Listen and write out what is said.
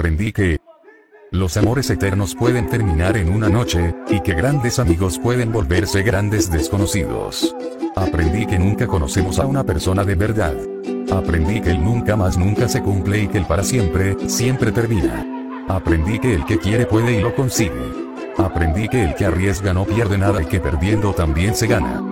Aprendí que los amores eternos pueden terminar en una noche, y que grandes amigos pueden volverse grandes desconocidos. Aprendí que nunca conocemos a una persona de verdad. Aprendí que el nunca más nunca se cumple y que el para siempre, siempre termina. Aprendí que el que quiere puede y lo consigue. Aprendí que el que arriesga no pierde nada y que perdiendo también se gana.